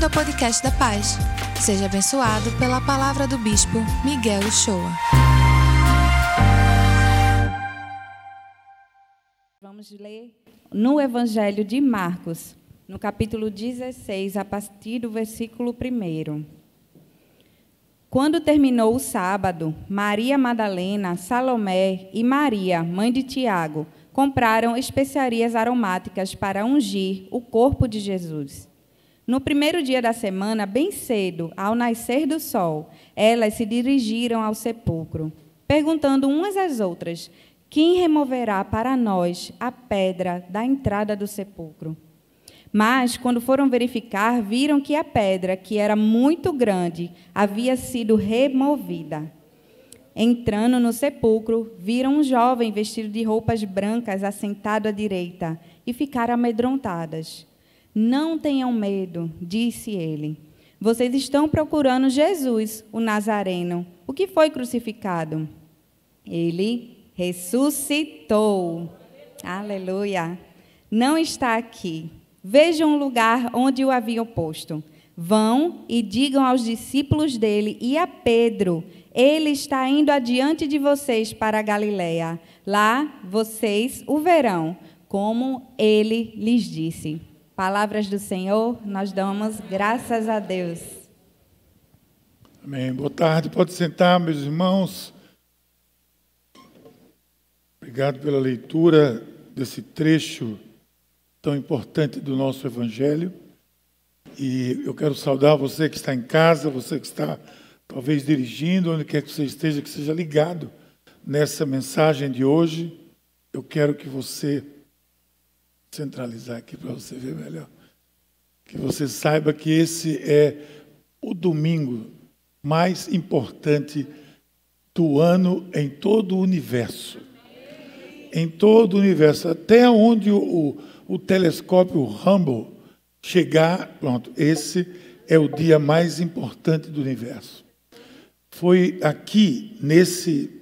Bem-vindo ao podcast da Paz. Seja abençoado pela palavra do Bispo Miguel Uchoa. Vamos ler no Evangelho de Marcos, no capítulo 16, a partir do versículo 1. Quando terminou o sábado, Maria Madalena, Salomé e Maria, mãe de Tiago, compraram especiarias aromáticas para ungir o corpo de Jesus. No primeiro dia da semana, bem cedo, ao nascer do sol, elas se dirigiram ao sepulcro, perguntando umas às outras: Quem removerá para nós a pedra da entrada do sepulcro? Mas, quando foram verificar, viram que a pedra, que era muito grande, havia sido removida. Entrando no sepulcro, viram um jovem vestido de roupas brancas assentado à direita e ficaram amedrontadas. Não tenham medo, disse ele. Vocês estão procurando Jesus, o Nazareno, o que foi crucificado. Ele ressuscitou. Aleluia. Não está aqui. Vejam o lugar onde o haviam posto. Vão e digam aos discípulos dele e a Pedro: Ele está indo adiante de vocês para a Galiléia. Lá vocês o verão, como ele lhes disse. Palavras do Senhor, nós damos graças a Deus. Amém. Boa tarde, pode sentar, meus irmãos. Obrigado pela leitura desse trecho tão importante do nosso Evangelho. E eu quero saudar você que está em casa, você que está talvez dirigindo, onde quer que você esteja, que seja ligado nessa mensagem de hoje. Eu quero que você centralizar aqui para você ver melhor. Que você saiba que esse é o domingo mais importante do ano em todo o universo. Em todo o universo, até onde o, o telescópio Hubble chegar, pronto, esse é o dia mais importante do universo. Foi aqui, nesse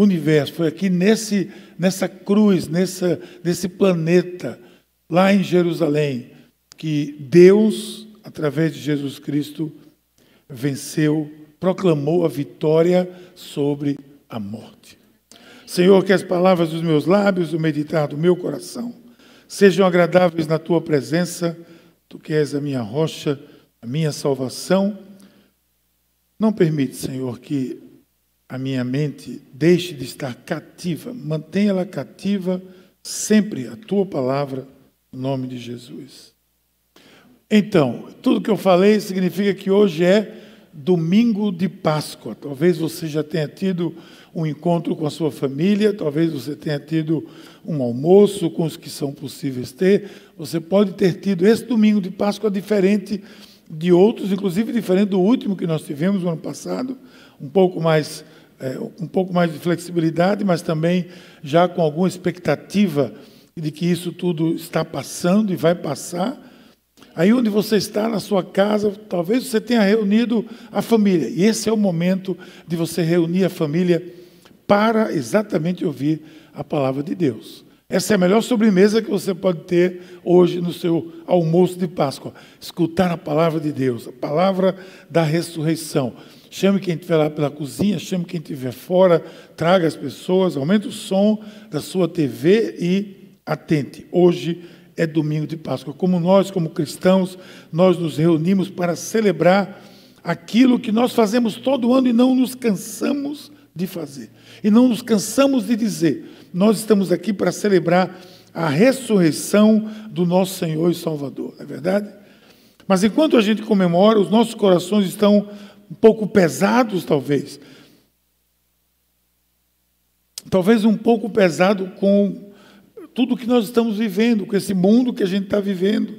universo, foi aqui nesse, nessa cruz, nessa, nesse planeta, lá em Jerusalém, que Deus, através de Jesus Cristo, venceu, proclamou a vitória sobre a morte. Senhor, que as palavras dos meus lábios, o meditar do meu coração, sejam agradáveis na tua presença, tu que és a minha rocha, a minha salvação. Não permite, Senhor, que a minha mente deixe de estar cativa, mantenha-la cativa sempre a tua palavra, no nome de Jesus. Então, tudo que eu falei significa que hoje é domingo de Páscoa. Talvez você já tenha tido um encontro com a sua família, talvez você tenha tido um almoço com os que são possíveis ter. Você pode ter tido esse domingo de Páscoa diferente de outros, inclusive diferente do último que nós tivemos no ano passado, um pouco mais é, um pouco mais de flexibilidade, mas também já com alguma expectativa de que isso tudo está passando e vai passar. Aí onde você está, na sua casa, talvez você tenha reunido a família. E esse é o momento de você reunir a família para exatamente ouvir a palavra de Deus. Essa é a melhor sobremesa que você pode ter hoje no seu almoço de Páscoa. Escutar a palavra de Deus, a palavra da ressurreição. Chame quem estiver lá pela cozinha, chame quem estiver fora, traga as pessoas, aumente o som da sua TV e atente. Hoje é domingo de Páscoa. Como nós, como cristãos, nós nos reunimos para celebrar aquilo que nós fazemos todo ano e não nos cansamos de fazer. E não nos cansamos de dizer. Nós estamos aqui para celebrar a ressurreição do nosso Senhor e Salvador, não é verdade? Mas enquanto a gente comemora, os nossos corações estão um pouco pesados, talvez. Talvez um pouco pesado com tudo que nós estamos vivendo, com esse mundo que a gente está vivendo.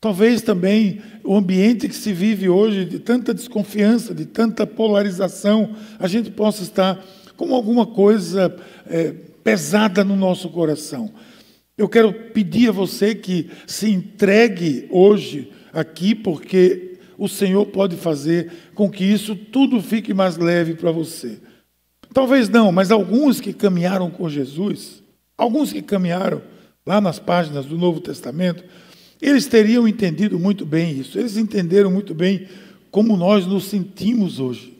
Talvez também o ambiente que se vive hoje, de tanta desconfiança, de tanta polarização, a gente possa estar com alguma coisa é, pesada no nosso coração. Eu quero pedir a você que se entregue hoje aqui, porque o Senhor pode fazer com que isso tudo fique mais leve para você. Talvez não, mas alguns que caminharam com Jesus, Alguns que caminharam lá nas páginas do Novo Testamento, Eles teriam entendido muito bem isso, eles entenderam muito bem como nós nos sentimos hoje.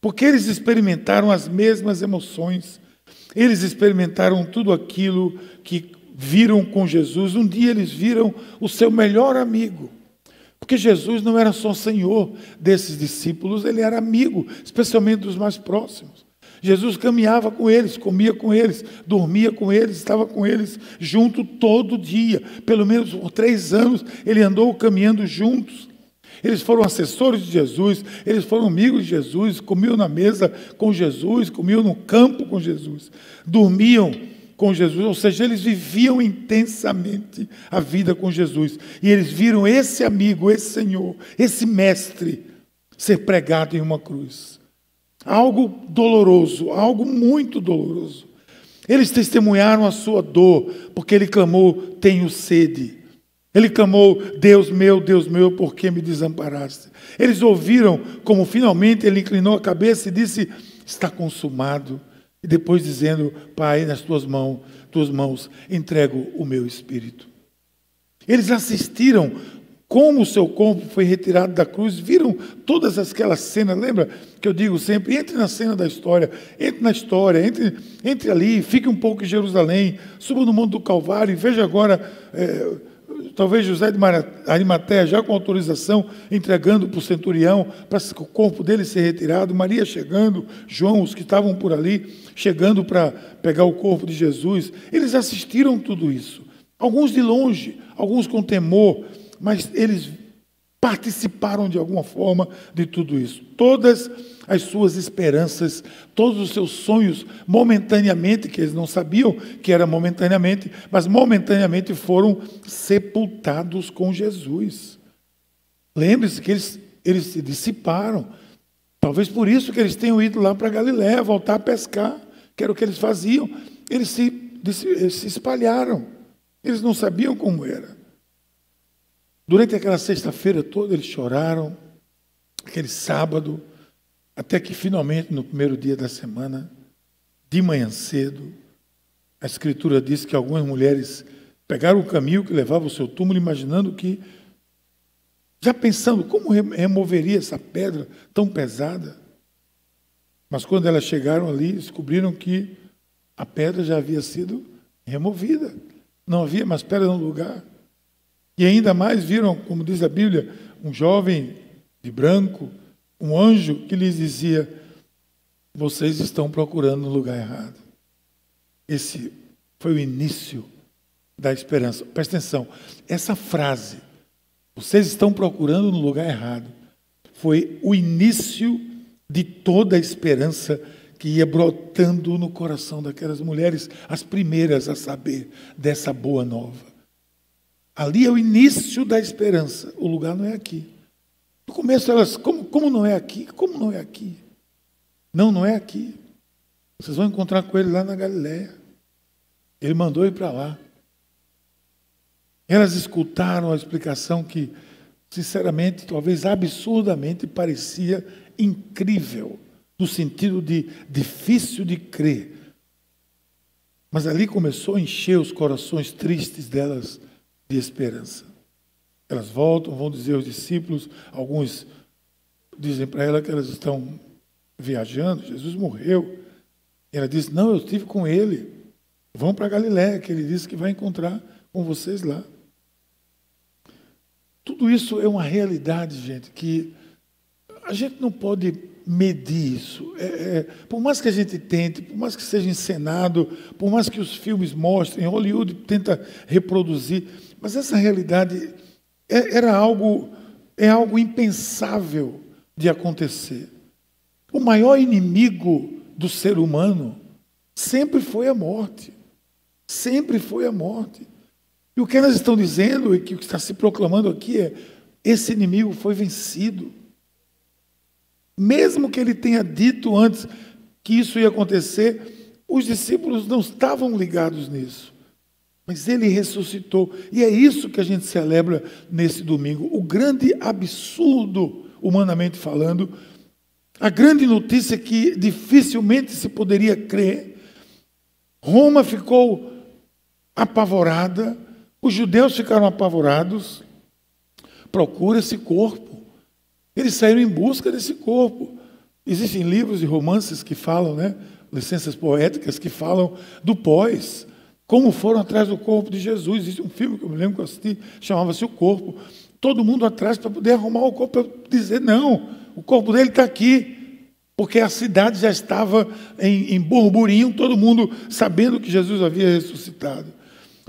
Porque eles experimentaram as mesmas emoções, eles experimentaram tudo aquilo que viram com Jesus. Um dia eles viram o seu melhor amigo. Porque Jesus não era só Senhor desses discípulos, ele era amigo, especialmente dos mais próximos. Jesus caminhava com eles, comia com eles, dormia com eles, estava com eles junto todo dia. Pelo menos por três anos ele andou caminhando juntos. Eles foram assessores de Jesus, eles foram amigos de Jesus, comiam na mesa com Jesus, comiam no campo com Jesus, dormiam com Jesus, ou seja, eles viviam intensamente a vida com Jesus. E eles viram esse amigo, esse Senhor, esse mestre ser pregado em uma cruz. Algo doloroso, algo muito doloroso. Eles testemunharam a sua dor, porque ele clamou: Tenho sede. Ele clamou: Deus meu, Deus meu, por que me desamparaste? Eles ouviram como finalmente ele inclinou a cabeça e disse: Está consumado. E depois dizendo: Pai, nas tuas mãos, tuas mãos entrego o meu espírito. Eles assistiram como o seu corpo foi retirado da cruz, viram todas aquelas cenas, lembra que eu digo sempre, entre na cena da história, entre na história, entre, entre ali, fique um pouco em Jerusalém, suba no Monte do Calvário e veja agora, é, talvez José de Arimaté, já com autorização, entregando para o centurião, para o corpo dele ser retirado, Maria chegando, João, os que estavam por ali, chegando para pegar o corpo de Jesus, eles assistiram tudo isso, alguns de longe, alguns com temor, mas eles participaram de alguma forma de tudo isso. Todas as suas esperanças, todos os seus sonhos, momentaneamente, que eles não sabiam que era momentaneamente, mas momentaneamente foram sepultados com Jesus. Lembre-se que eles, eles se dissiparam. Talvez por isso que eles tenham ido lá para Galiléia, voltar a pescar, que era o que eles faziam. Eles se, eles se espalharam. Eles não sabiam como era. Durante aquela sexta-feira toda eles choraram, aquele sábado, até que finalmente no primeiro dia da semana, de manhã cedo, a Escritura diz que algumas mulheres pegaram o caminho que levava ao seu túmulo, imaginando que, já pensando como removeria essa pedra tão pesada. Mas quando elas chegaram ali, descobriram que a pedra já havia sido removida. Não havia mais pedra no lugar. E ainda mais viram, como diz a Bíblia, um jovem de branco, um anjo que lhes dizia: Vocês estão procurando no lugar errado. Esse foi o início da esperança. Presta atenção, essa frase, vocês estão procurando no lugar errado, foi o início de toda a esperança que ia brotando no coração daquelas mulheres, as primeiras a saber dessa boa nova. Ali é o início da esperança. O lugar não é aqui. No começo elas, como, como não é aqui? Como não é aqui? Não, não é aqui. Vocês vão encontrar com ele lá na Galiléia. Ele mandou ir para lá. Elas escutaram a explicação que, sinceramente, talvez absurdamente parecia incrível, no sentido de difícil de crer. Mas ali começou a encher os corações tristes delas de esperança. Elas voltam, vão dizer aos discípulos, alguns dizem para ela que elas estão viajando, Jesus morreu. E ela diz: Não, eu estive com ele. Vão para Galiléia, que ele disse que vai encontrar com vocês lá. Tudo isso é uma realidade, gente, que a gente não pode medir isso. É, é, por mais que a gente tente, por mais que seja encenado, por mais que os filmes mostrem, Hollywood tenta reproduzir, mas essa realidade é, era algo, é algo impensável de acontecer. O maior inimigo do ser humano sempre foi a morte. Sempre foi a morte. E o que elas estão dizendo e o que está se proclamando aqui é: esse inimigo foi vencido. Mesmo que ele tenha dito antes que isso ia acontecer, os discípulos não estavam ligados nisso. Mas ele ressuscitou. E é isso que a gente celebra nesse domingo. O grande absurdo, humanamente falando, a grande notícia que dificilmente se poderia crer. Roma ficou apavorada, Os judeus ficaram apavorados. Procura esse corpo. Eles saíram em busca desse corpo. Existem livros e romances que falam, né? Licenças poéticas que falam do pós. Como foram atrás do corpo de Jesus. Existe um filme que eu me lembro que eu assisti, chamava-se O Corpo. Todo mundo atrás para poder arrumar o corpo, para dizer: não, o corpo dele está aqui. Porque a cidade já estava em, em burburinho, todo mundo sabendo que Jesus havia ressuscitado.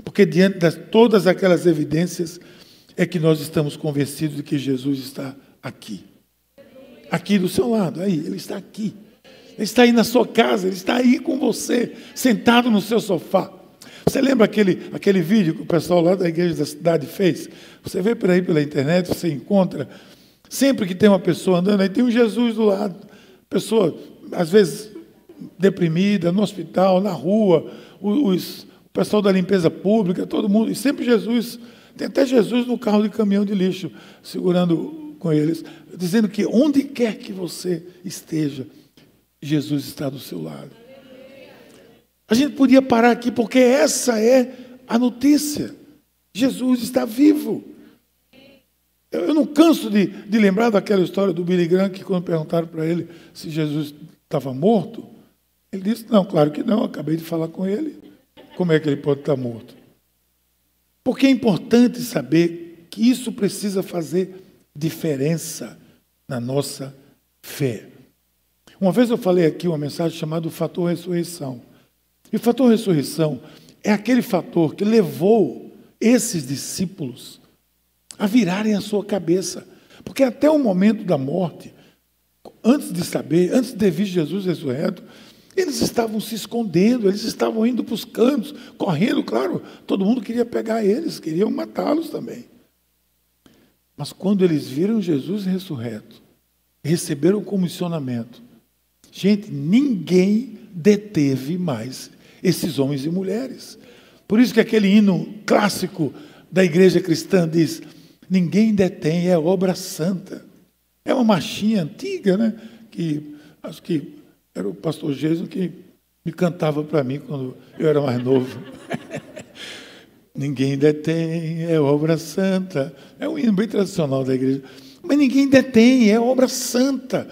Porque diante de todas aquelas evidências, é que nós estamos convencidos de que Jesus está aqui. Aqui do seu lado, aí, ele está aqui. Ele está aí na sua casa, ele está aí com você, sentado no seu sofá. Você lembra aquele, aquele vídeo que o pessoal lá da igreja da cidade fez? Você vê por aí pela internet, você encontra. Sempre que tem uma pessoa andando, aí tem um Jesus do lado. Pessoa, às vezes, deprimida, no hospital, na rua, os, o pessoal da limpeza pública, todo mundo. E sempre Jesus. Tem até Jesus no carro de caminhão de lixo, segurando com eles, dizendo que onde quer que você esteja, Jesus está do seu lado. A gente podia parar aqui porque essa é a notícia. Jesus está vivo. Eu, não canso de, de, lembrar daquela história do Billy Graham que quando perguntaram para ele se Jesus estava morto, ele disse: Não, claro que não, acabei de falar com ele. Como é que ele pode estar morto? Porque é importante saber que isso precisa fazer diferença na nossa fé. Uma vez eu falei aqui uma mensagem chamada o fator ressurreição. E o fator ressurreição é aquele fator que levou esses discípulos a virarem a sua cabeça. Porque até o momento da morte, antes de saber, antes de ver Jesus ressurreto, eles estavam se escondendo, eles estavam indo para os cantos, correndo, claro, todo mundo queria pegar eles, queriam matá-los também. Mas quando eles viram Jesus ressurreto, receberam comissionamento, gente, ninguém deteve mais esses homens e mulheres. Por isso que aquele hino clássico da igreja cristã diz: ninguém detém, é obra santa. É uma marchinha antiga, né? Que acho que era o pastor Jesus que me cantava para mim quando eu era mais novo. ninguém detém, é obra santa. É um hino bem tradicional da igreja. Mas ninguém detém, é obra santa.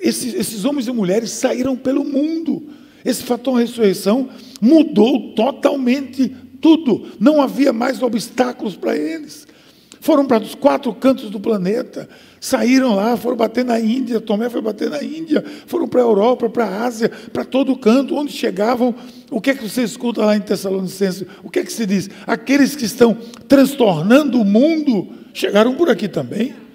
Esses, esses homens e mulheres saíram pelo mundo esse fator ressurreição mudou totalmente tudo. Não havia mais obstáculos para eles. Foram para os quatro cantos do planeta, saíram lá, foram bater na Índia, Tomé foi bater na Índia, foram para a Europa, para a Ásia, para todo canto, onde chegavam. O que é que você escuta lá em Tessalonicenses? O que é que se diz? Aqueles que estão transtornando o mundo chegaram por aqui também.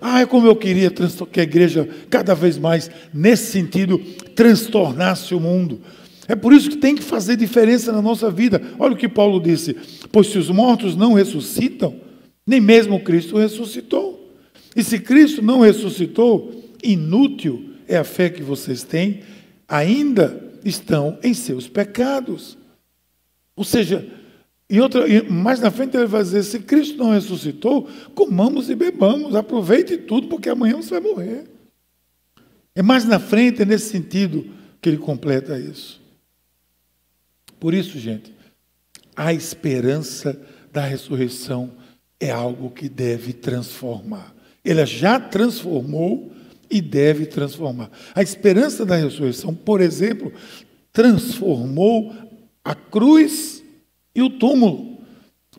Ah, como eu queria que a igreja, cada vez mais, nesse sentido, transtornasse o mundo. É por isso que tem que fazer diferença na nossa vida. Olha o que Paulo disse: Pois se os mortos não ressuscitam, nem mesmo Cristo ressuscitou. E se Cristo não ressuscitou, inútil é a fé que vocês têm, ainda estão em seus pecados. Ou seja, e outra, mais na frente ele vai dizer: se Cristo não ressuscitou, comamos e bebamos, aproveite tudo, porque amanhã você vai morrer. É mais na frente, é nesse sentido, que ele completa isso. Por isso, gente, a esperança da ressurreição é algo que deve transformar. Ele já transformou e deve transformar. A esperança da ressurreição, por exemplo, transformou a cruz e o túmulo.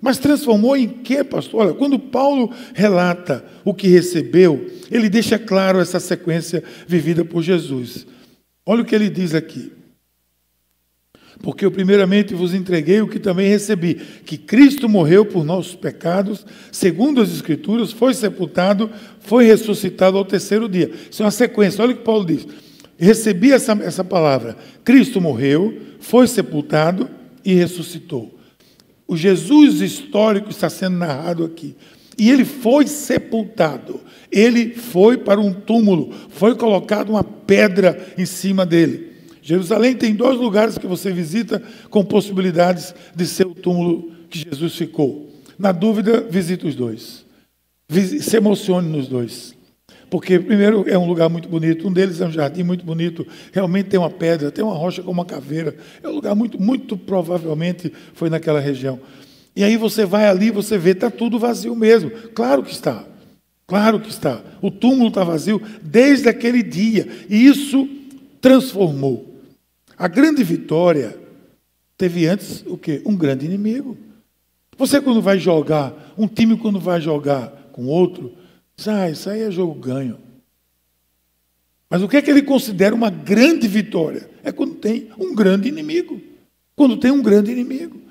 Mas transformou em quê, pastor? Olha, quando Paulo relata o que recebeu, ele deixa claro essa sequência vivida por Jesus. Olha o que ele diz aqui. Porque eu primeiramente vos entreguei o que também recebi, que Cristo morreu por nossos pecados, segundo as Escrituras, foi sepultado, foi ressuscitado ao terceiro dia. Isso é uma sequência, olha o que Paulo diz. Recebi essa, essa palavra. Cristo morreu, foi sepultado e ressuscitou. O Jesus histórico está sendo narrado aqui. E ele foi sepultado. Ele foi para um túmulo. Foi colocado uma pedra em cima dele. Jerusalém tem dois lugares que você visita com possibilidades de ser o túmulo que Jesus ficou. Na dúvida, visite os dois. Se emocione nos dois. Porque, primeiro, é um lugar muito bonito, um deles é um jardim muito bonito, realmente tem uma pedra, tem uma rocha com uma caveira. É um lugar muito, muito provavelmente foi naquela região. E aí você vai ali, você vê, está tudo vazio mesmo. Claro que está. Claro que está. O túmulo está vazio desde aquele dia. E isso transformou. A grande vitória teve antes o quê? Um grande inimigo. Você quando vai jogar, um time quando vai jogar com outro, ah, isso aí é jogo ganho. Mas o que é que ele considera uma grande vitória? É quando tem um grande inimigo. Quando tem um grande inimigo.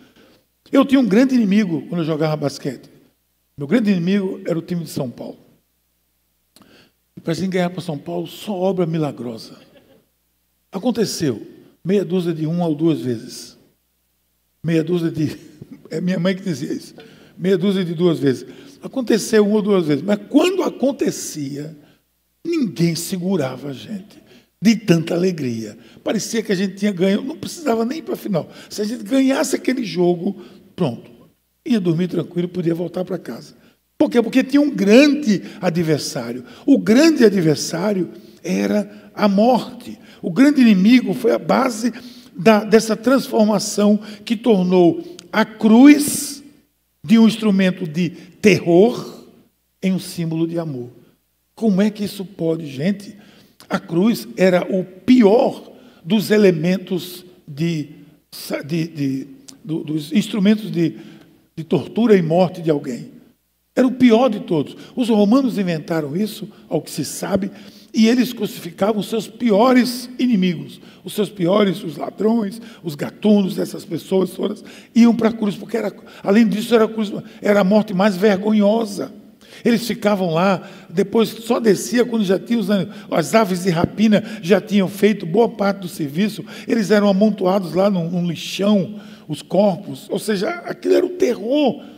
Eu tinha um grande inimigo quando eu jogava basquete. Meu grande inimigo era o time de São Paulo. Para gente ganhar para São Paulo, só obra milagrosa. Aconteceu meia dúzia de uma ou duas vezes. Meia dúzia de. É minha mãe que dizia isso. Meia dúzia de duas vezes. Aconteceu uma ou duas vezes. Mas quando acontecia, ninguém segurava a gente. De tanta alegria. Parecia que a gente tinha ganho. Não precisava nem para a final. Se a gente ganhasse aquele jogo, pronto. Ia dormir tranquilo, podia voltar para casa. Por quê? Porque tinha um grande adversário. O grande adversário era a morte. O grande inimigo foi a base da, dessa transformação que tornou a cruz de um instrumento de terror em um símbolo de amor. Como é que isso pode, gente? A cruz era o pior dos elementos de, de, de do, dos instrumentos de, de tortura e morte de alguém. Era o pior de todos. Os romanos inventaram isso, ao que se sabe, e eles crucificavam os seus piores inimigos, os seus piores, os ladrões, os gatunos dessas pessoas todas, iam para a cruz, porque era, além disso era a, cruz, era a morte mais vergonhosa. Eles ficavam lá, depois só descia quando já tinham as aves de rapina já tinham feito boa parte do serviço, eles eram amontoados lá num, num lixão, os corpos, ou seja, aquilo era o terror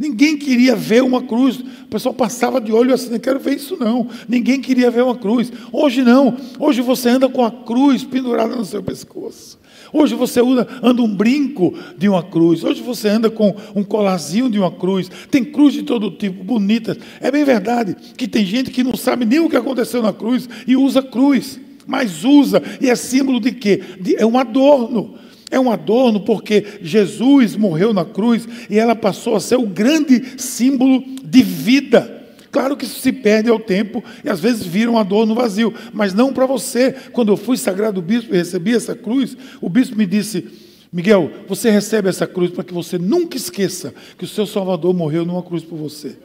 Ninguém queria ver uma cruz. O pessoal passava de olho assim, não quero ver isso não. Ninguém queria ver uma cruz. Hoje não. Hoje você anda com a cruz pendurada no seu pescoço. Hoje você anda, anda um brinco de uma cruz. Hoje você anda com um colarzinho de uma cruz. Tem cruz de todo tipo, bonitas. É bem verdade que tem gente que não sabe nem o que aconteceu na cruz e usa cruz. Mas usa, e é símbolo de quê? De, é um adorno. É um adorno porque Jesus morreu na cruz e ela passou a ser o grande símbolo de vida. Claro que isso se perde ao tempo e às vezes vira um adorno vazio, mas não para você. Quando eu fui sagrado bispo e recebi essa cruz, o bispo me disse: Miguel, você recebe essa cruz para que você nunca esqueça que o seu Salvador morreu numa cruz por você.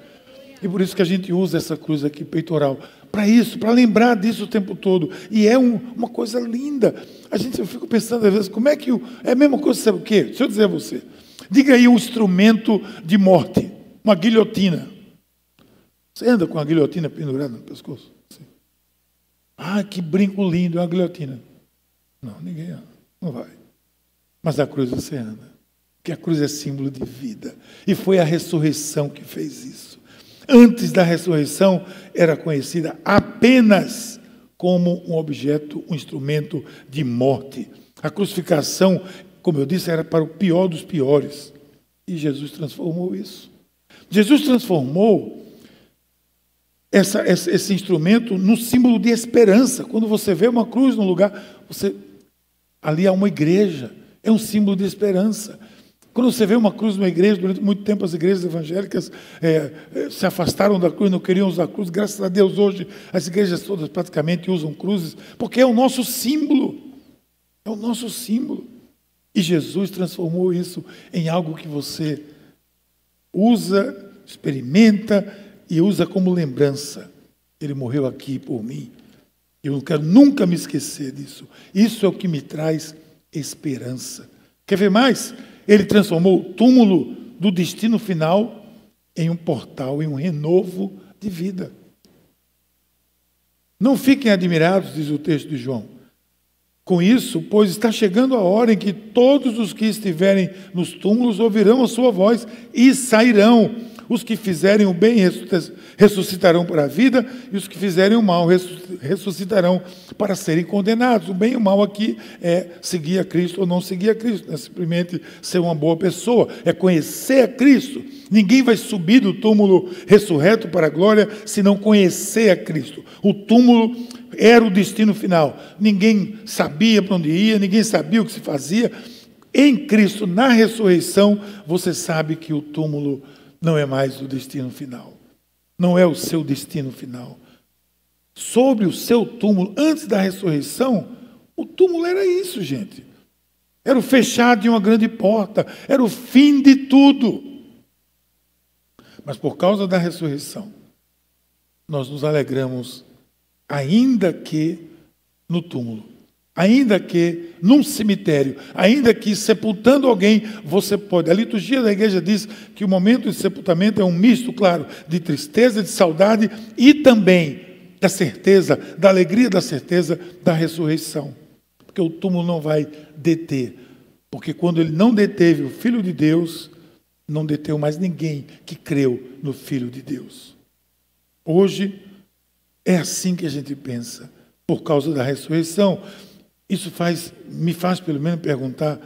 E por isso que a gente usa essa cruz aqui peitoral para isso, para lembrar disso o tempo todo. E é um, uma coisa linda. A gente, eu fico pensando às vezes, como é que é a mesma coisa, sabe o quê? Deixa eu dizer a você. Diga aí um instrumento de morte, uma guilhotina. Você anda com a guilhotina pendurada no pescoço? Assim. Ah, que brinco lindo, é uma guilhotina. Não, ninguém anda, não vai. Mas a cruz você anda. Porque a cruz é símbolo de vida. E foi a ressurreição que fez isso antes da ressurreição, era conhecida apenas como um objeto, um instrumento de morte. A crucificação, como eu disse, era para o pior dos piores. E Jesus transformou isso. Jesus transformou essa, esse instrumento num símbolo de esperança. Quando você vê uma cruz num lugar, você ali há uma igreja, é um símbolo de esperança. Quando você vê uma cruz numa igreja, durante muito tempo as igrejas evangélicas é, é, se afastaram da cruz, não queriam usar a cruz. Graças a Deus, hoje as igrejas todas praticamente usam cruzes, porque é o nosso símbolo. É o nosso símbolo. E Jesus transformou isso em algo que você usa, experimenta e usa como lembrança. Ele morreu aqui por mim. Eu não quero nunca me esquecer disso. Isso é o que me traz esperança. Quer ver mais? Ele transformou o túmulo do destino final em um portal, em um renovo de vida. Não fiquem admirados, diz o texto de João. Com isso, pois está chegando a hora em que todos os que estiverem nos túmulos ouvirão a sua voz e sairão. Os que fizerem o bem ressuscitarão para a vida, e os que fizerem o mal ressuscitarão para serem condenados. O bem e o mal aqui é seguir a Cristo ou não seguir a Cristo, é simplesmente ser uma boa pessoa, é conhecer a Cristo. Ninguém vai subir do túmulo ressurreto para a glória se não conhecer a Cristo. O túmulo era o destino final. Ninguém sabia para onde ia, ninguém sabia o que se fazia em Cristo, na ressurreição, você sabe que o túmulo não é mais o destino final. Não é o seu destino final. Sobre o seu túmulo, antes da ressurreição, o túmulo era isso, gente. Era o fechado de uma grande porta, era o fim de tudo. Mas por causa da ressurreição, nós nos alegramos, ainda que no túmulo, ainda que num cemitério, ainda que sepultando alguém, você pode. A liturgia da igreja diz que o momento de sepultamento é um misto, claro, de tristeza, de saudade e também da certeza, da alegria da certeza da ressurreição porque o túmulo não vai deter. Porque quando ele não deteve o Filho de Deus, não deteu mais ninguém que creu no Filho de Deus. Hoje é assim que a gente pensa, por causa da ressurreição. Isso faz, me faz pelo menos perguntar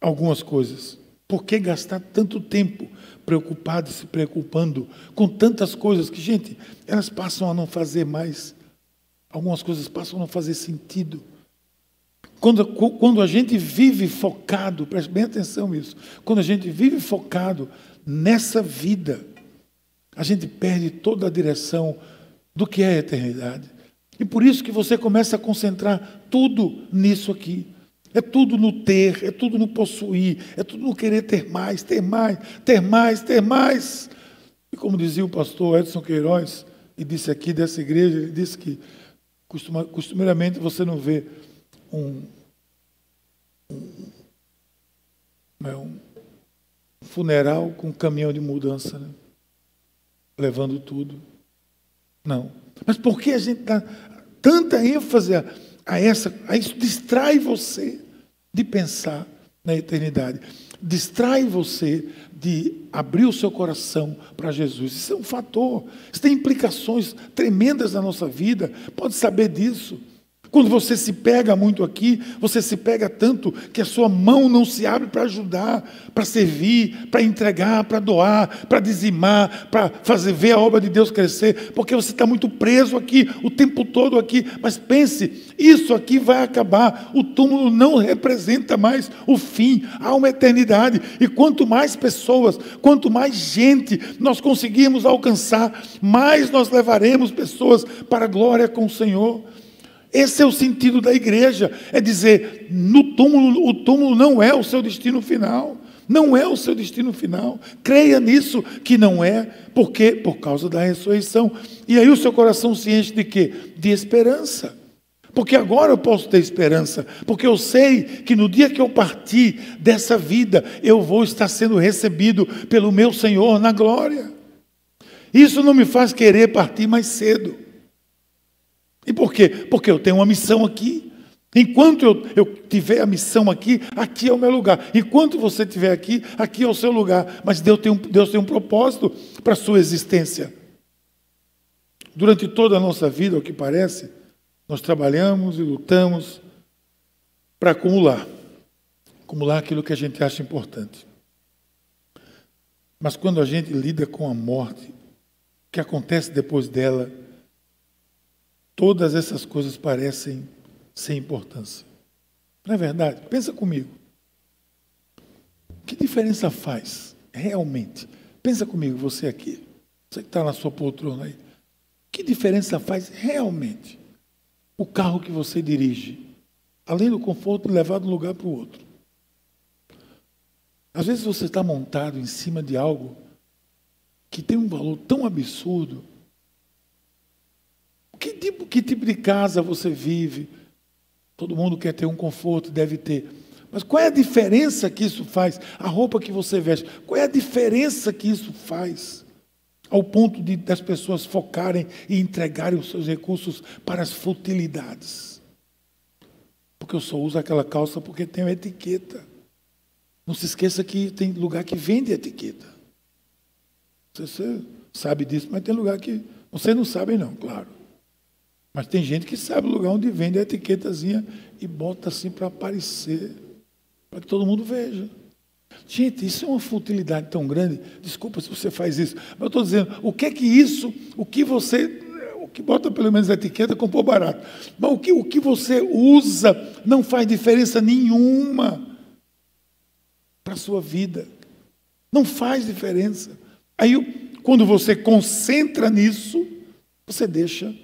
algumas coisas. Por que gastar tanto tempo preocupado e se preocupando com tantas coisas que, gente, elas passam a não fazer mais. Algumas coisas passam a não fazer sentido. Quando, quando a gente vive focado, preste bem atenção nisso, quando a gente vive focado nessa vida, a gente perde toda a direção do que é a eternidade. E por isso que você começa a concentrar tudo nisso aqui. É tudo no ter, é tudo no possuir, é tudo no querer ter mais, ter mais, ter mais, ter mais. E como dizia o pastor Edson Queiroz, e disse aqui dessa igreja, ele disse que costumeiramente você não vê um, um, é um funeral com um caminhão de mudança, né? levando tudo. Não. Mas por que a gente dá tanta ênfase a, a, essa, a isso? Distrai você de pensar na eternidade. Distrai você de abrir o seu coração para Jesus. Isso é um fator. Isso tem implicações tremendas na nossa vida. Pode saber disso. Quando você se pega muito aqui, você se pega tanto que a sua mão não se abre para ajudar, para servir, para entregar, para doar, para dizimar, para fazer ver a obra de Deus crescer, porque você está muito preso aqui, o tempo todo aqui. Mas pense, isso aqui vai acabar. O túmulo não representa mais o fim, há uma eternidade. E quanto mais pessoas, quanto mais gente nós conseguirmos alcançar, mais nós levaremos pessoas para a glória com o Senhor. Esse é o sentido da igreja, é dizer, no túmulo, o túmulo não é o seu destino final. Não é o seu destino final. Creia nisso que não é, porque por causa da ressurreição. E aí o seu coração se enche de quê? De esperança. Porque agora eu posso ter esperança, porque eu sei que no dia que eu partir dessa vida, eu vou estar sendo recebido pelo meu Senhor na glória. Isso não me faz querer partir mais cedo. E por quê? Porque eu tenho uma missão aqui. Enquanto eu, eu tiver a missão aqui, aqui é o meu lugar. Enquanto você estiver aqui, aqui é o seu lugar. Mas Deus tem um, Deus tem um propósito para a sua existência. Durante toda a nossa vida, o que parece, nós trabalhamos e lutamos para acumular acumular aquilo que a gente acha importante. Mas quando a gente lida com a morte, o que acontece depois dela, todas essas coisas parecem sem importância. Não é verdade? Pensa comigo. Que diferença faz realmente? Pensa comigo, você aqui, você que está na sua poltrona aí. Que diferença faz realmente o carro que você dirige, além do conforto de levar de um lugar para o outro? Às vezes você está montado em cima de algo que tem um valor tão absurdo que tipo, que tipo de casa você vive? Todo mundo quer ter um conforto, deve ter. Mas qual é a diferença que isso faz? A roupa que você veste, qual é a diferença que isso faz? Ao ponto de das pessoas focarem e entregarem os seus recursos para as futilidades. Porque eu só uso aquela calça porque tem uma etiqueta. Não se esqueça que tem lugar que vende etiqueta. Você sabe disso, mas tem lugar que. Vocês não sabem, não, claro. Mas tem gente que sabe o lugar onde vende a etiquetazinha e bota assim para aparecer, para que todo mundo veja. Gente, isso é uma futilidade tão grande. Desculpa se você faz isso, mas eu estou dizendo, o que é que isso, o que você, o que bota pelo menos a etiqueta, comprou barato. Mas o que, o que você usa não faz diferença nenhuma. para a sua vida. Não faz diferença. Aí, quando você concentra nisso, você deixa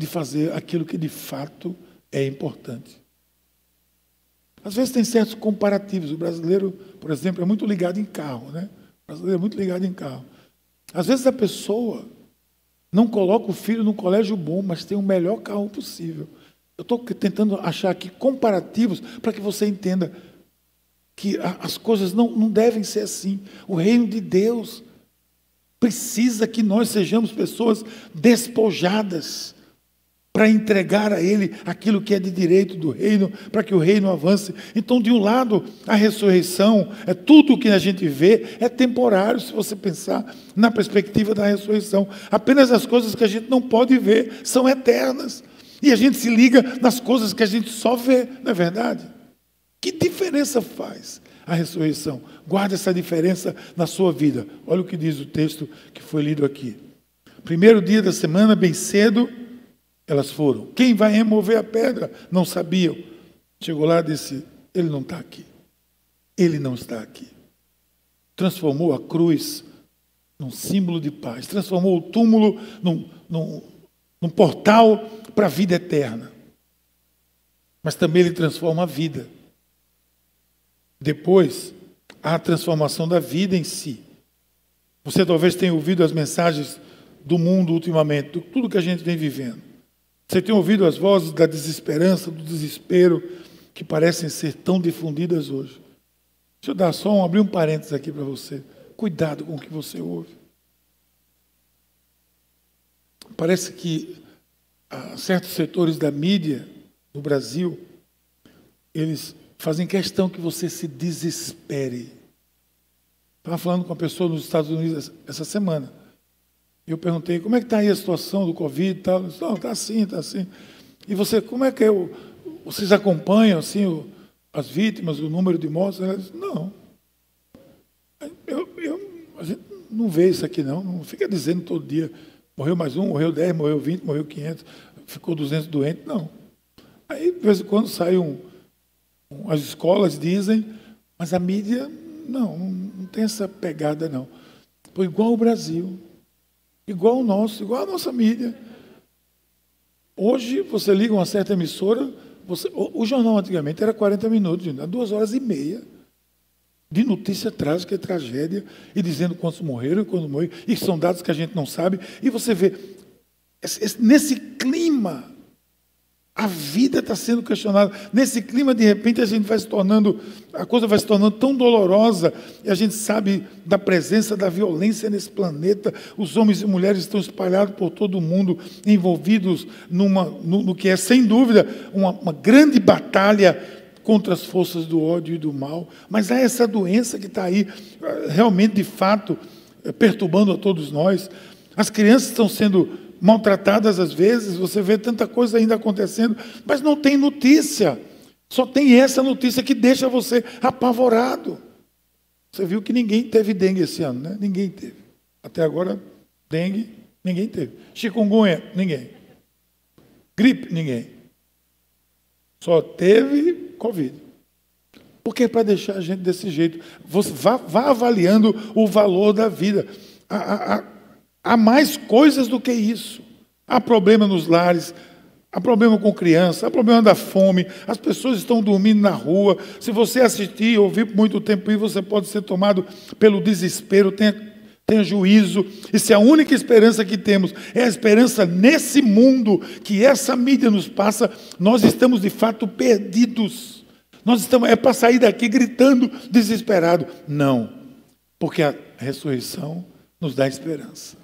de fazer aquilo que de fato é importante. Às vezes tem certos comparativos. O brasileiro, por exemplo, é muito ligado em carro, né? O brasileiro é muito ligado em carro. Às vezes a pessoa não coloca o filho no colégio bom, mas tem o melhor carro possível. Eu estou tentando achar aqui comparativos para que você entenda que as coisas não, não devem ser assim. O reino de Deus precisa que nós sejamos pessoas despojadas para entregar a Ele aquilo que é de direito do reino, para que o reino avance. Então, de um lado, a ressurreição, é tudo o que a gente vê é temporário, se você pensar na perspectiva da ressurreição. Apenas as coisas que a gente não pode ver são eternas. E a gente se liga nas coisas que a gente só vê, não é verdade? Que diferença faz a ressurreição? Guarde essa diferença na sua vida. Olha o que diz o texto que foi lido aqui. Primeiro dia da semana, bem cedo, elas foram. Quem vai remover a pedra? Não sabiam. Chegou lá e disse: Ele não está aqui. Ele não está aqui. Transformou a cruz num símbolo de paz. Transformou o túmulo num, num, num portal para a vida eterna. Mas também ele transforma a vida. Depois, há a transformação da vida em si. Você talvez tenha ouvido as mensagens do mundo ultimamente, tudo que a gente vem vivendo. Você tem ouvido as vozes da desesperança, do desespero, que parecem ser tão difundidas hoje. Deixa eu dar só um, abrir um parênteses aqui para você. Cuidado com o que você ouve. Parece que ah, certos setores da mídia no Brasil, eles fazem questão que você se desespere. Estava falando com uma pessoa nos Estados Unidos essa semana. Eu perguntei, como é que está aí a situação do Covid tal? Não, está assim, está assim. E você, como é que é o, vocês acompanham assim o, as vítimas, o número de mortes? Ela disse, não. Eu, eu, a gente não vê isso aqui não, não fica dizendo todo dia, morreu mais um, morreu dez, morreu vinte, morreu quinhentos, ficou duzentos doentes, não. Aí, de vez em quando, sai um, um, as escolas dizem, mas a mídia, não, não tem essa pegada não. Foi igual o Brasil igual o nosso, igual a nossa mídia. Hoje, você liga uma certa emissora, você, o, o, jornal antigamente era 40 minutos, duas horas e meia de notícia trágica e tragédia, e dizendo quantos morreram e quando morreram, e são dados que a gente não sabe, e você vê, nesse clima a vida está sendo questionada. Nesse clima, de repente, a gente vai se tornando, a coisa vai se tornando tão dolorosa, e a gente sabe da presença da violência nesse planeta. Os homens e mulheres estão espalhados por todo o mundo, envolvidos numa, no, no que é, sem dúvida, uma, uma grande batalha contra as forças do ódio e do mal. Mas há essa doença que está aí, realmente, de fato, perturbando a todos nós. As crianças estão sendo maltratadas às vezes, você vê tanta coisa ainda acontecendo, mas não tem notícia. Só tem essa notícia que deixa você apavorado. Você viu que ninguém teve dengue esse ano, né? Ninguém teve. Até agora, dengue, ninguém teve. Chikungunya, ninguém. Gripe, ninguém. Só teve Covid. Porque é para deixar a gente desse jeito. Você vá, vá avaliando o valor da vida. A, a, Há mais coisas do que isso. Há problema nos lares, há problema com criança, há problema da fome, as pessoas estão dormindo na rua. Se você assistir ou ouvir por muito tempo, você pode ser tomado pelo desespero, tenha, tenha juízo. E se a única esperança que temos é a esperança nesse mundo que essa mídia nos passa, nós estamos de fato perdidos. Nós estamos, é para sair daqui gritando desesperado. Não, porque a ressurreição nos dá esperança.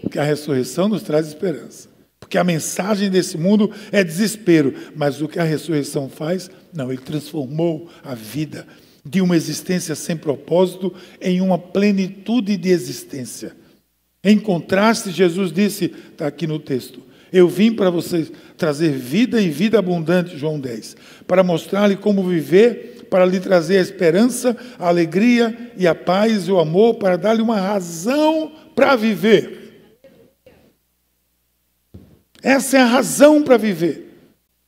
Porque a ressurreição nos traz esperança. Porque a mensagem desse mundo é desespero, mas o que a ressurreição faz? Não, ele transformou a vida de uma existência sem propósito em uma plenitude de existência. Em contraste, Jesus disse, está aqui no texto, eu vim para vocês trazer vida e vida abundante, João 10, para mostrar-lhe como viver, para lhe trazer a esperança, a alegria e a paz e o amor, para dar-lhe uma razão para viver. Essa é a razão para viver.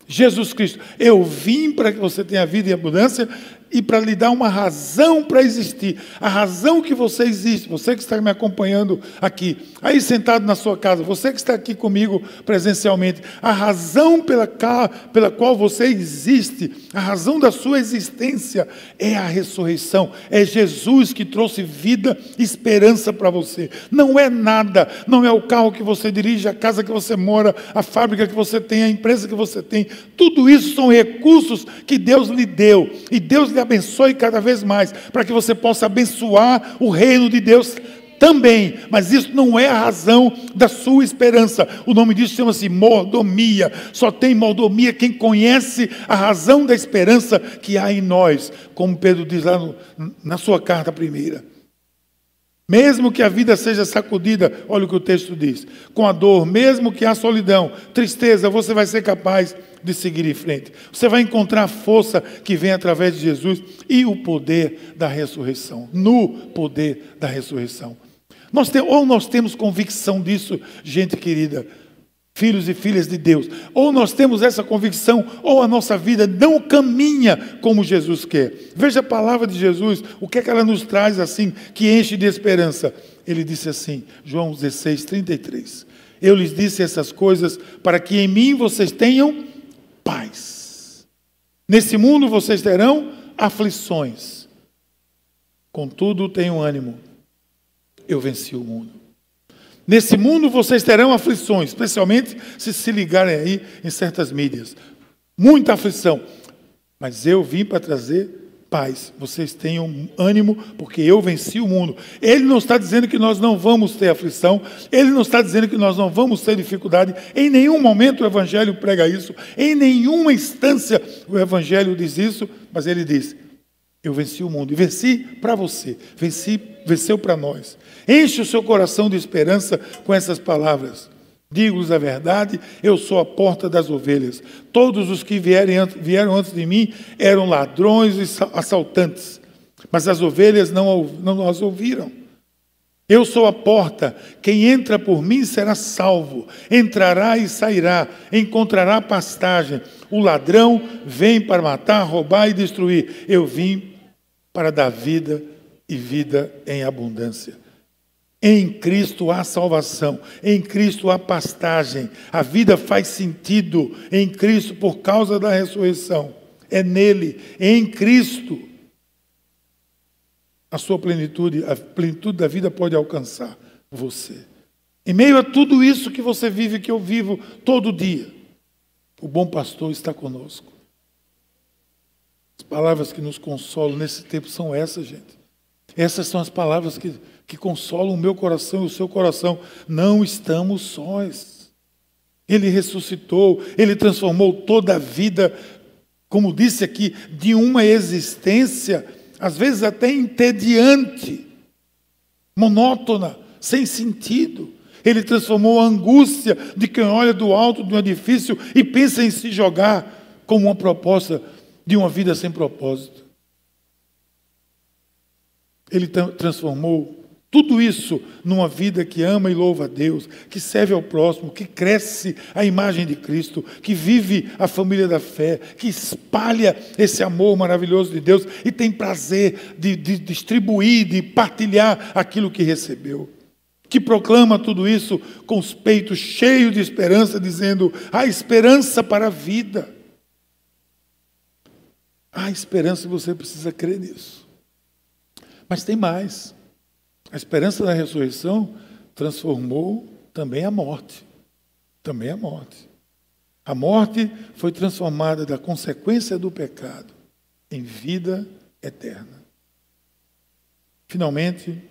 Jesus Cristo, eu vim para que você tenha vida em abundância, e para lhe dar uma razão para existir. A razão que você existe, você que está me acompanhando aqui, aí sentado na sua casa, você que está aqui comigo presencialmente, a razão pela, pela qual você existe, a razão da sua existência é a ressurreição. É Jesus que trouxe vida e esperança para você. Não é nada, não é o carro que você dirige, a casa que você mora, a fábrica que você tem, a empresa que você tem. Tudo isso são recursos que Deus lhe deu. E Deus lhe abençoe cada vez mais, para que você possa abençoar o reino de Deus também, mas isso não é a razão da sua esperança. O nome disso chama-se mordomia. Só tem mordomia quem conhece a razão da esperança que há em nós, como Pedro diz lá no, na sua carta primeira. Mesmo que a vida seja sacudida, olha o que o texto diz, com a dor, mesmo que a solidão, tristeza, você vai ser capaz de seguir em frente. Você vai encontrar a força que vem através de Jesus e o poder da ressurreição. No poder da ressurreição. Nós tem, ou nós temos convicção disso, gente querida, filhos e filhas de Deus, ou nós temos essa convicção, ou a nossa vida não caminha como Jesus quer. Veja a palavra de Jesus, o que é que ela nos traz assim, que enche de esperança. Ele disse assim, João 16, 33. Eu lhes disse essas coisas para que em mim vocês tenham paz. Nesse mundo vocês terão aflições. Contudo, tenham ânimo eu venci o mundo. Nesse mundo vocês terão aflições, especialmente se se ligarem aí em certas mídias. Muita aflição. Mas eu vim para trazer paz. Vocês tenham ânimo, porque eu venci o mundo. Ele não está dizendo que nós não vamos ter aflição, ele não está dizendo que nós não vamos ter dificuldade. Em nenhum momento o Evangelho prega isso, em nenhuma instância o Evangelho diz isso, mas ele diz: Eu venci o mundo, e venci para você, venci, venceu para nós. Enche o seu coração de esperança com essas palavras. Digo-vos a verdade, eu sou a porta das ovelhas. Todos os que vieram antes de mim eram ladrões e assaltantes, mas as ovelhas não, não as ouviram. Eu sou a porta, quem entra por mim será salvo, entrará e sairá, encontrará pastagem. O ladrão vem para matar, roubar e destruir. Eu vim para dar vida e vida em abundância. Em Cristo há salvação, em Cristo há pastagem, a vida faz sentido em Cristo por causa da ressurreição. É nele, em Cristo, a sua plenitude, a plenitude da vida pode alcançar você. Em meio a tudo isso que você vive, que eu vivo todo dia, o bom pastor está conosco. As palavras que nos consolam nesse tempo são essas, gente. Essas são as palavras que que consolam o meu coração e o seu coração. Não estamos sós. Ele ressuscitou, ele transformou toda a vida, como disse aqui, de uma existência, às vezes até entediante, monótona, sem sentido. Ele transformou a angústia de quem olha do alto de um edifício e pensa em se jogar como uma proposta de uma vida sem propósito. Ele transformou tudo isso numa vida que ama e louva a Deus, que serve ao próximo, que cresce a imagem de Cristo, que vive a família da fé, que espalha esse amor maravilhoso de Deus e tem prazer de, de distribuir, de partilhar aquilo que recebeu. Que proclama tudo isso com os peitos cheios de esperança, dizendo: há esperança para a vida. Há esperança e você precisa crer nisso. Mas tem mais. A esperança da ressurreição transformou também a morte. Também a morte. A morte foi transformada da consequência do pecado em vida eterna. Finalmente,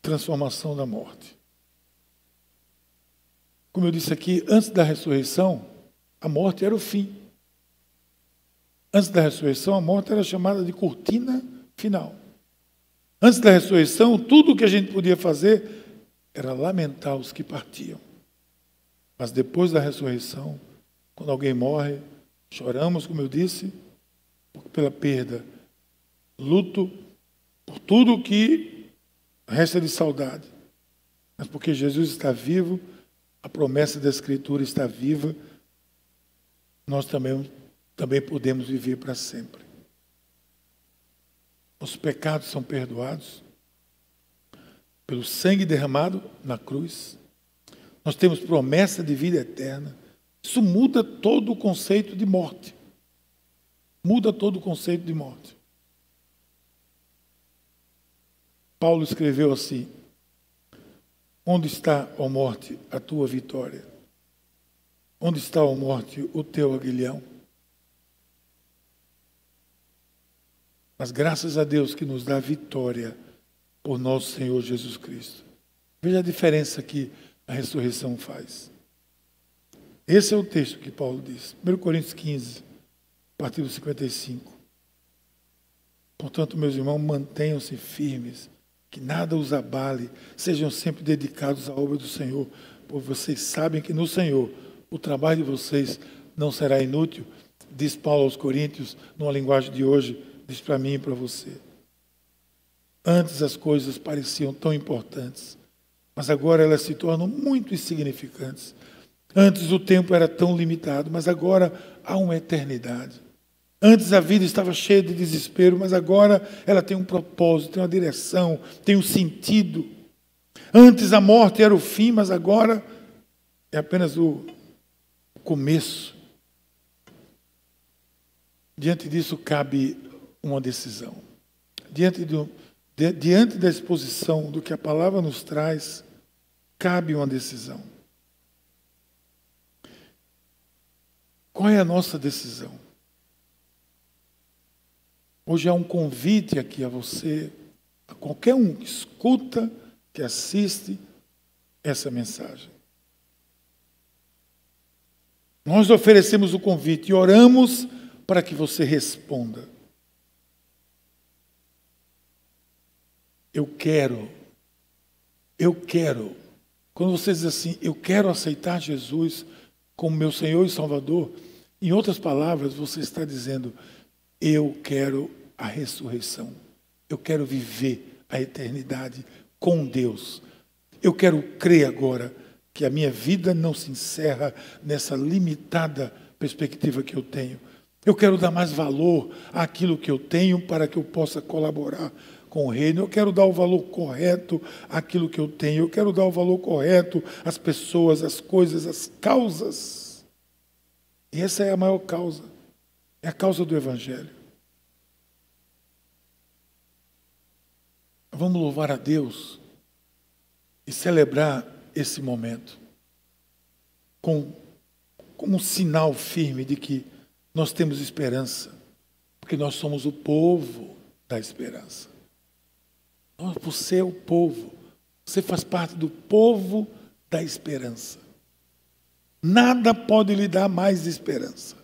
transformação da morte. Como eu disse aqui, antes da ressurreição, a morte era o fim. Antes da ressurreição, a morte era chamada de cortina final. Antes da ressurreição, tudo o que a gente podia fazer era lamentar os que partiam. Mas depois da ressurreição, quando alguém morre, choramos, como eu disse, pela perda, luto por tudo que resta de saudade. Mas porque Jesus está vivo, a promessa da Escritura está viva, nós também, também podemos viver para sempre. Nossos pecados são perdoados pelo sangue derramado na cruz. Nós temos promessa de vida eterna. Isso muda todo o conceito de morte. Muda todo o conceito de morte. Paulo escreveu assim: Onde está, ó morte, a tua vitória? Onde está, ó morte, o teu aguilhão? Mas graças a Deus que nos dá vitória por nosso Senhor Jesus Cristo. Veja a diferença que a ressurreição faz. Esse é o texto que Paulo diz. 1 Coríntios 15, a partir do 55. Portanto, meus irmãos, mantenham-se firmes que nada os abale, sejam sempre dedicados à obra do Senhor, pois vocês sabem que no Senhor o trabalho de vocês não será inútil, diz Paulo aos Coríntios, numa linguagem de hoje, diz para mim e para você. Antes as coisas pareciam tão importantes, mas agora elas se tornam muito insignificantes. Antes o tempo era tão limitado, mas agora há uma eternidade. Antes a vida estava cheia de desespero, mas agora ela tem um propósito, tem uma direção, tem um sentido. Antes a morte era o fim, mas agora é apenas o começo. Diante disso cabe uma decisão. Diante, do, di, diante da exposição do que a palavra nos traz, cabe uma decisão. Qual é a nossa decisão? Hoje é um convite aqui a você, a qualquer um que escuta, que assiste essa mensagem. Nós oferecemos o convite e oramos para que você responda. Eu quero, eu quero. Quando você diz assim, eu quero aceitar Jesus como meu Senhor e Salvador, em outras palavras, você está dizendo, eu quero a ressurreição. Eu quero viver a eternidade com Deus. Eu quero crer agora que a minha vida não se encerra nessa limitada perspectiva que eu tenho. Eu quero dar mais valor àquilo que eu tenho para que eu possa colaborar com o reino. Eu quero dar o valor correto àquilo que eu tenho. Eu quero dar o valor correto às pessoas, às coisas, às causas. E essa é a maior causa. É a causa do Evangelho. Vamos louvar a Deus e celebrar esse momento com, como um sinal firme de que nós temos esperança, porque nós somos o povo da esperança. Você é o povo, você faz parte do povo da esperança. Nada pode lhe dar mais esperança.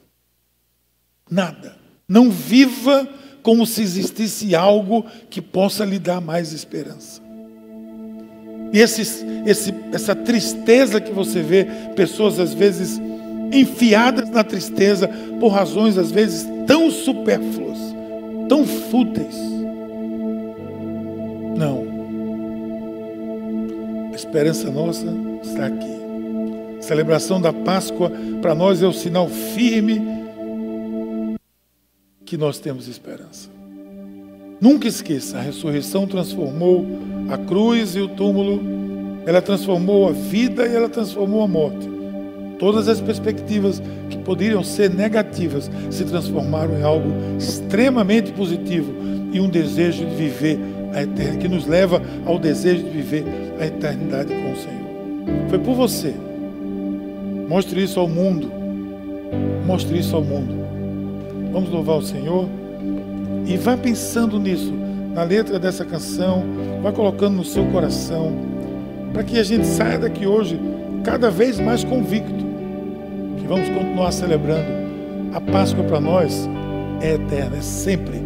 Nada. Não viva como se existisse algo que possa lhe dar mais esperança. E esse, essa tristeza que você vê, pessoas às vezes enfiadas na tristeza por razões às vezes tão supérfluas, tão fúteis. Não. A esperança nossa está aqui. A celebração da Páscoa para nós é o sinal firme que nós temos esperança. Nunca esqueça, a ressurreição transformou a cruz e o túmulo, ela transformou a vida e ela transformou a morte. Todas as perspectivas que poderiam ser negativas se transformaram em algo extremamente positivo e um desejo de viver a eternidade, que nos leva ao desejo de viver a eternidade com o Senhor. Foi por você. Mostre isso ao mundo. Mostre isso ao mundo. Vamos louvar o Senhor. E vá pensando nisso, na letra dessa canção, vá colocando no seu coração, para que a gente saia daqui hoje cada vez mais convicto que vamos continuar celebrando. A Páscoa para nós é eterna, é sempre.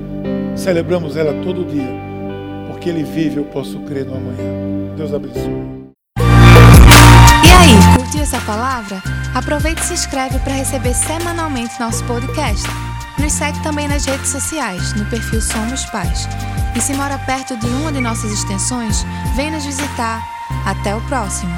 Celebramos ela todo dia, porque Ele vive, eu posso crer no amanhã. Deus abençoe. E aí, curtiu essa palavra? Aproveite e se inscreve para receber semanalmente nosso podcast. Nos segue também nas redes sociais, no perfil Somos Pais. E se mora perto de uma de nossas extensões, vem nos visitar. Até o próximo!